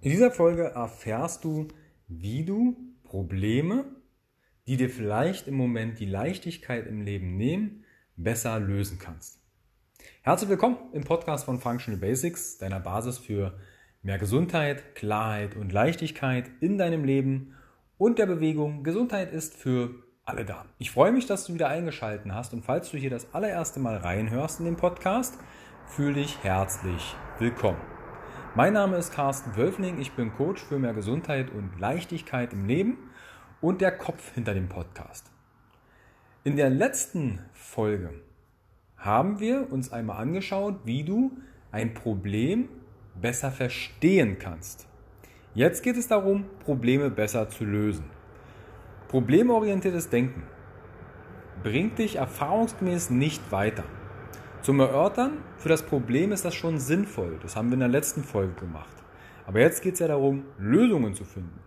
In dieser Folge erfährst du, wie du Probleme, die dir vielleicht im Moment die Leichtigkeit im Leben nehmen, besser lösen kannst. Herzlich willkommen im Podcast von Functional Basics, deiner Basis für mehr Gesundheit, Klarheit und Leichtigkeit in deinem Leben und der Bewegung. Gesundheit ist für alle da. Ich freue mich, dass du wieder eingeschaltet hast und falls du hier das allererste Mal reinhörst in den Podcast, fühle dich herzlich willkommen. Mein Name ist Carsten Wölfling, ich bin Coach für mehr Gesundheit und Leichtigkeit im Leben und der Kopf hinter dem Podcast. In der letzten Folge haben wir uns einmal angeschaut, wie du ein Problem besser verstehen kannst. Jetzt geht es darum, Probleme besser zu lösen. Problemorientiertes Denken bringt dich erfahrungsgemäß nicht weiter. Zum Erörtern für das Problem ist das schon sinnvoll. Das haben wir in der letzten Folge gemacht. Aber jetzt geht es ja darum, Lösungen zu finden.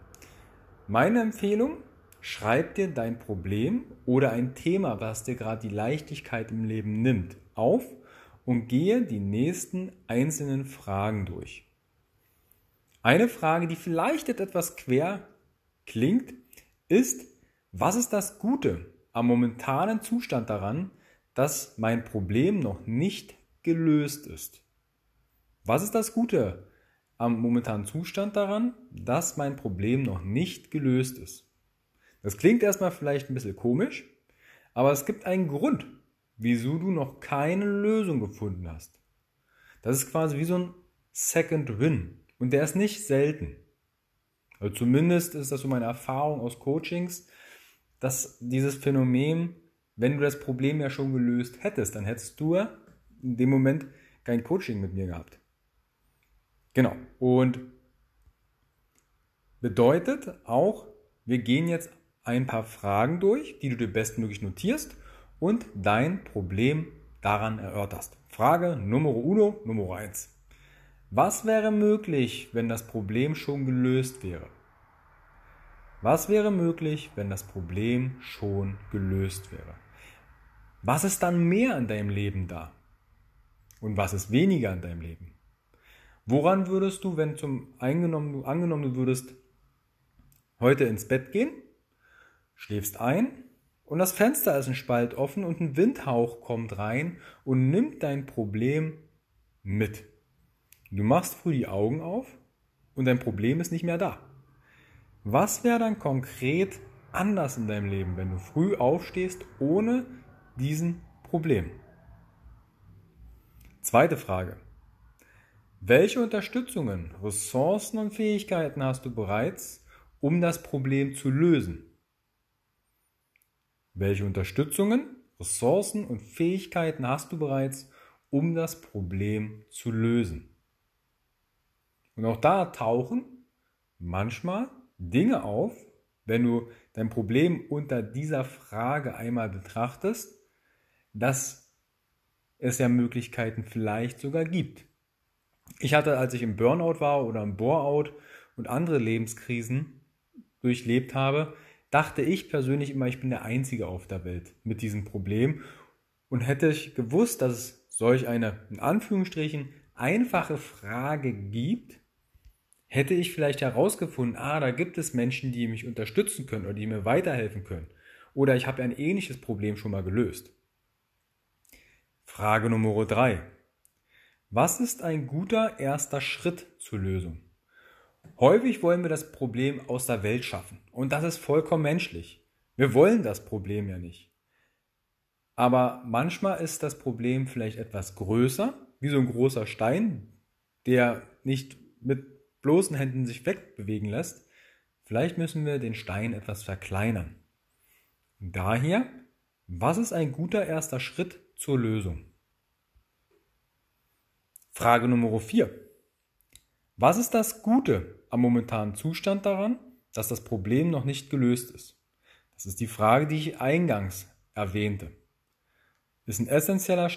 Meine Empfehlung, schreib dir dein Problem oder ein Thema, was dir gerade die Leichtigkeit im Leben nimmt, auf und gehe die nächsten einzelnen Fragen durch. Eine Frage, die vielleicht etwas quer klingt, ist, was ist das Gute am momentanen Zustand daran, dass mein Problem noch nicht gelöst ist. Was ist das Gute am momentanen Zustand daran, dass mein Problem noch nicht gelöst ist? Das klingt erstmal vielleicht ein bisschen komisch, aber es gibt einen Grund, wieso du noch keine Lösung gefunden hast. Das ist quasi wie so ein Second Win und der ist nicht selten. Also zumindest ist das so meine Erfahrung aus Coachings, dass dieses Phänomen wenn du das Problem ja schon gelöst hättest, dann hättest du in dem Moment kein Coaching mit mir gehabt. Genau. Und bedeutet auch, wir gehen jetzt ein paar Fragen durch, die du dir bestmöglich notierst und dein Problem daran erörterst. Frage Nummer uno, Nummer eins. Was wäre möglich, wenn das Problem schon gelöst wäre? Was wäre möglich, wenn das Problem schon gelöst wäre? Was ist dann mehr in deinem Leben da? Und was ist weniger in deinem Leben? Woran würdest du, wenn zum eingenommen, angenommen du würdest heute ins Bett gehen, schläfst ein und das Fenster ist ein Spalt offen und ein Windhauch kommt rein und nimmt dein Problem mit. Du machst früh die Augen auf und dein Problem ist nicht mehr da. Was wäre dann konkret anders in deinem Leben, wenn du früh aufstehst, ohne diesen Problem. Zweite Frage. Welche Unterstützungen, Ressourcen und Fähigkeiten hast du bereits, um das Problem zu lösen? Welche Unterstützungen, Ressourcen und Fähigkeiten hast du bereits, um das Problem zu lösen? Und auch da tauchen manchmal Dinge auf, wenn du dein Problem unter dieser Frage einmal betrachtest, dass es ja Möglichkeiten vielleicht sogar gibt. Ich hatte, als ich im Burnout war oder im Boreout und andere Lebenskrisen durchlebt habe, dachte ich persönlich immer, ich bin der Einzige auf der Welt mit diesem Problem. Und hätte ich gewusst, dass es solch eine, in Anführungsstrichen, einfache Frage gibt, hätte ich vielleicht herausgefunden, ah, da gibt es Menschen, die mich unterstützen können oder die mir weiterhelfen können. Oder ich habe ein ähnliches Problem schon mal gelöst. Frage Nummer drei: Was ist ein guter erster Schritt zur Lösung? Häufig wollen wir das Problem aus der Welt schaffen. Und das ist vollkommen menschlich. Wir wollen das Problem ja nicht. Aber manchmal ist das Problem vielleicht etwas größer, wie so ein großer Stein, der nicht mit bloßen Händen sich wegbewegen lässt. Vielleicht müssen wir den Stein etwas verkleinern. Daher, was ist ein guter erster Schritt zur Lösung. Frage Nummer 4. Was ist das Gute am momentanen Zustand daran, dass das Problem noch nicht gelöst ist? Das ist die Frage, die ich eingangs erwähnte. Ist ein essentieller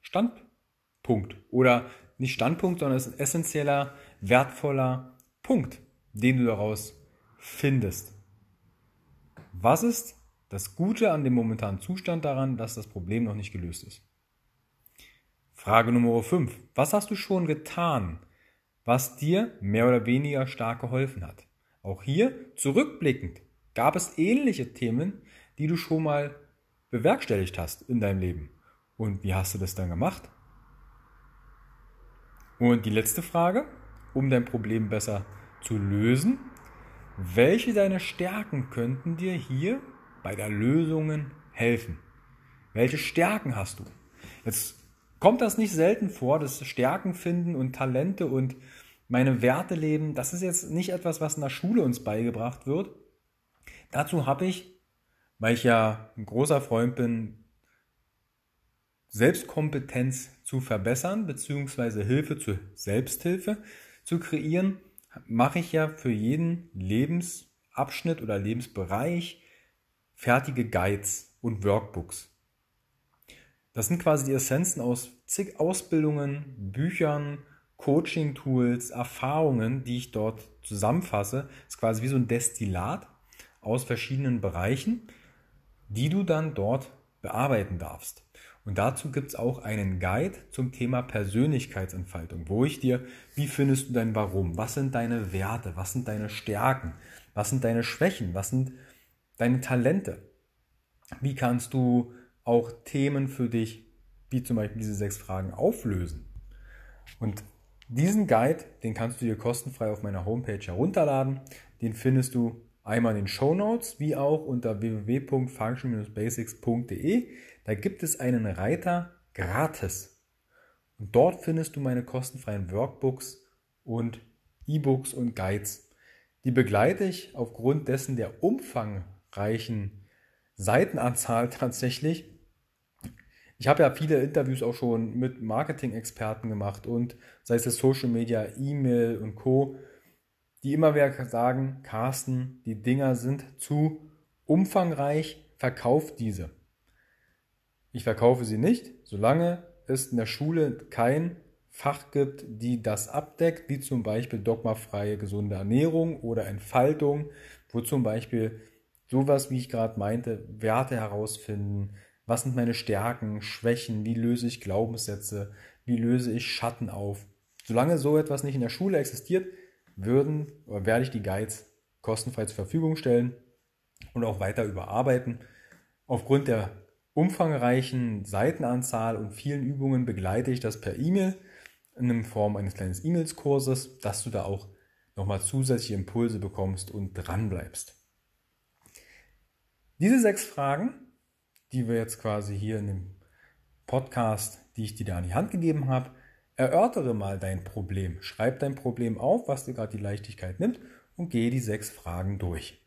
Standpunkt oder nicht Standpunkt, sondern ist ein essentieller, wertvoller Punkt, den du daraus findest. Was ist das Gute an dem momentanen Zustand daran, dass das Problem noch nicht gelöst ist. Frage Nummer 5. Was hast du schon getan? was dir mehr oder weniger stark geholfen hat. Auch hier zurückblickend gab es ähnliche Themen, die du schon mal bewerkstelligt hast in deinem Leben. Und wie hast du das dann gemacht? Und die letzte Frage, um dein Problem besser zu lösen. Welche deiner Stärken könnten dir hier bei der Lösung helfen? Welche Stärken hast du? Jetzt kommt das nicht selten vor, dass Stärken finden und Talente und meine Werte leben, das ist jetzt nicht etwas, was in der Schule uns beigebracht wird. Dazu habe ich, weil ich ja ein großer Freund bin, Selbstkompetenz zu verbessern, beziehungsweise Hilfe zur Selbsthilfe zu kreieren, mache ich ja für jeden Lebensabschnitt oder Lebensbereich fertige Guides und Workbooks. Das sind quasi die Essenzen aus zig Ausbildungen, Büchern, Coaching-Tools, Erfahrungen, die ich dort zusammenfasse. Das ist quasi wie so ein Destillat aus verschiedenen Bereichen, die du dann dort bearbeiten darfst. Und dazu gibt es auch einen Guide zum Thema Persönlichkeitsentfaltung, wo ich dir, wie findest du dein Warum? Was sind deine Werte? Was sind deine Stärken? Was sind deine Schwächen? Was sind deine Talente? Wie kannst du auch Themen für dich, wie zum Beispiel diese sechs Fragen, auflösen? Und diesen Guide, den kannst du dir kostenfrei auf meiner Homepage herunterladen. Den findest du einmal in den Show Notes wie auch unter www.function-basics.de. Da gibt es einen Reiter gratis. Und dort findest du meine kostenfreien Workbooks und E-Books und Guides. Die begleite ich aufgrund dessen der umfangreichen Seitenanzahl tatsächlich. Ich habe ja viele Interviews auch schon mit Marketing-Experten gemacht und sei es Social Media, E-Mail und Co die immer wieder sagen, Carsten, die Dinger sind zu umfangreich, verkauf diese. Ich verkaufe sie nicht, solange es in der Schule kein Fach gibt, die das abdeckt, wie zum Beispiel dogmafreie gesunde Ernährung oder Entfaltung, wo zum Beispiel sowas, wie ich gerade meinte, Werte herausfinden, was sind meine Stärken, Schwächen, wie löse ich Glaubenssätze, wie löse ich Schatten auf. Solange so etwas nicht in der Schule existiert, würden oder werde ich die Guides kostenfrei zur Verfügung stellen und auch weiter überarbeiten. Aufgrund der umfangreichen Seitenanzahl und vielen Übungen begleite ich das per E-Mail in Form eines kleinen E-Mails-Kurses, dass du da auch nochmal zusätzliche Impulse bekommst und dran bleibst. Diese sechs Fragen, die wir jetzt quasi hier in dem Podcast, die ich dir da an die Hand gegeben habe, Erörtere mal dein Problem. Schreib dein Problem auf, was dir gerade die Leichtigkeit nimmt und gehe die sechs Fragen durch.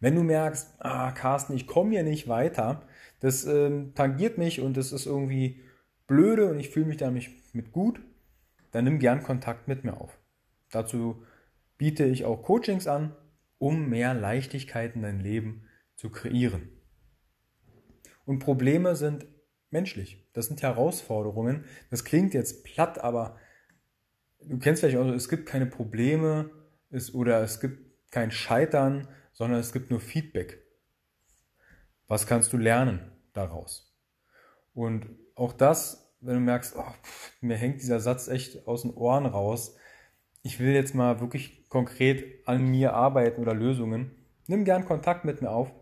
Wenn du merkst, ah, Carsten, ich komme hier nicht weiter, das ähm, tangiert mich und das ist irgendwie blöde und ich fühle mich damit mit gut, dann nimm gern Kontakt mit mir auf. Dazu biete ich auch Coachings an, um mehr Leichtigkeit in dein Leben zu kreieren. Und Probleme sind menschlich. Das sind Herausforderungen. Das klingt jetzt platt, aber du kennst vielleicht auch, es gibt keine Probleme es, oder es gibt kein Scheitern, sondern es gibt nur Feedback. Was kannst du lernen daraus? Und auch das, wenn du merkst, oh, pff, mir hängt dieser Satz echt aus den Ohren raus, ich will jetzt mal wirklich konkret an mir arbeiten oder Lösungen, nimm gern Kontakt mit mir auf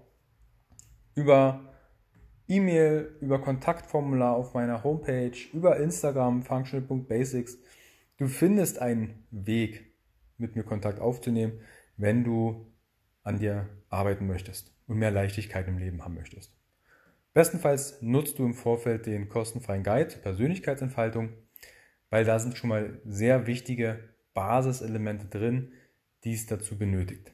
über E-Mail, über Kontaktformular auf meiner Homepage, über Instagram, functional.basics. Du findest einen Weg, mit mir Kontakt aufzunehmen, wenn du an dir arbeiten möchtest und mehr Leichtigkeit im Leben haben möchtest. Bestenfalls nutzt du im Vorfeld den kostenfreien Guide zur Persönlichkeitsentfaltung, weil da sind schon mal sehr wichtige Basiselemente drin, die es dazu benötigt.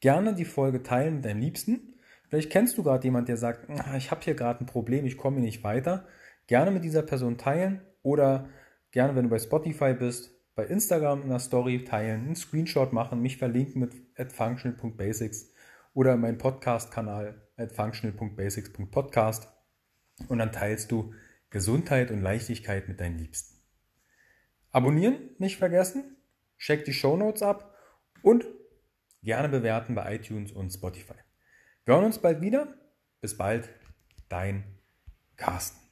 Gerne die Folge teilen mit deinen Liebsten Vielleicht kennst du gerade jemanden, der sagt, ah, ich habe hier gerade ein Problem, ich komme nicht weiter. Gerne mit dieser Person teilen oder gerne, wenn du bei Spotify bist, bei Instagram in der Story teilen, einen Screenshot machen, mich verlinken mit at functional.basics oder meinen Podcast-Kanal at functional.basics.podcast und dann teilst du Gesundheit und Leichtigkeit mit deinen Liebsten. Abonnieren nicht vergessen, check die Show Notes ab und gerne bewerten bei iTunes und Spotify. Wir hören uns bald wieder. Bis bald, dein Carsten.